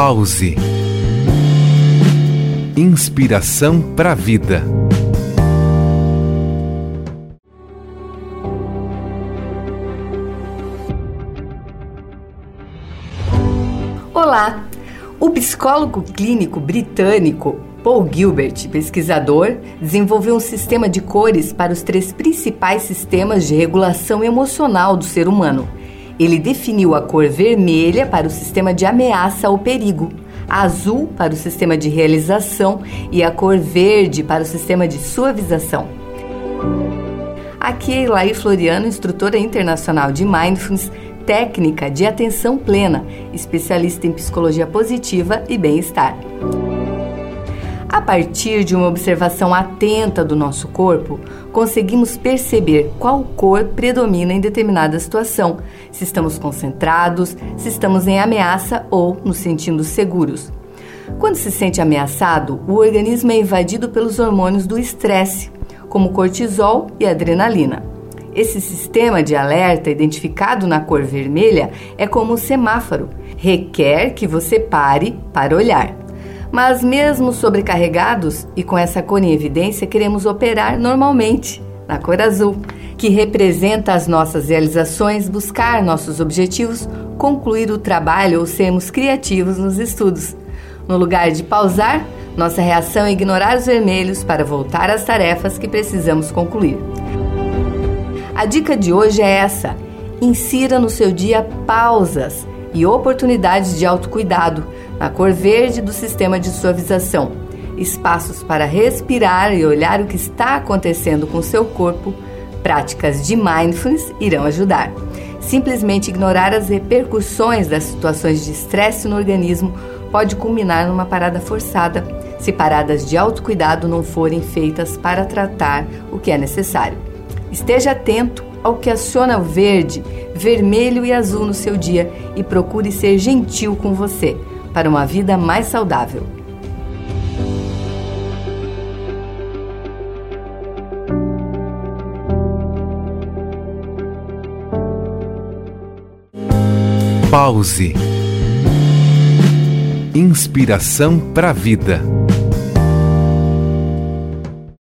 Pause. Inspiração para a vida. Olá! O psicólogo clínico britânico Paul Gilbert, pesquisador, desenvolveu um sistema de cores para os três principais sistemas de regulação emocional do ser humano. Ele definiu a cor vermelha para o sistema de ameaça ou perigo, azul para o sistema de realização e a cor verde para o sistema de suavização. Aqui é Elaí Floriano, instrutora internacional de Mindfulness, técnica de atenção plena, especialista em psicologia positiva e bem-estar. A partir de uma observação atenta do nosso corpo, conseguimos perceber qual cor predomina em determinada situação, se estamos concentrados, se estamos em ameaça ou nos sentindo seguros. Quando se sente ameaçado, o organismo é invadido pelos hormônios do estresse, como cortisol e adrenalina. Esse sistema de alerta, identificado na cor vermelha, é como um semáforo. Requer que você pare para olhar. Mas, mesmo sobrecarregados e com essa cor em evidência, queremos operar normalmente, na cor azul, que representa as nossas realizações, buscar nossos objetivos, concluir o trabalho ou sermos criativos nos estudos. No lugar de pausar, nossa reação é ignorar os vermelhos para voltar às tarefas que precisamos concluir. A dica de hoje é essa: insira no seu dia pausas e oportunidades de autocuidado na cor verde do sistema de suavização. Espaços para respirar e olhar o que está acontecendo com seu corpo. Práticas de mindfulness irão ajudar. Simplesmente ignorar as repercussões das situações de estresse no organismo pode culminar numa parada forçada, se paradas de autocuidado não forem feitas para tratar o que é necessário. Esteja atento ao que aciona o verde, vermelho e azul no seu dia e procure ser gentil com você para uma vida mais saudável. Pause. Inspiração para a vida.